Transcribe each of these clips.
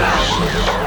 是。e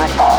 God.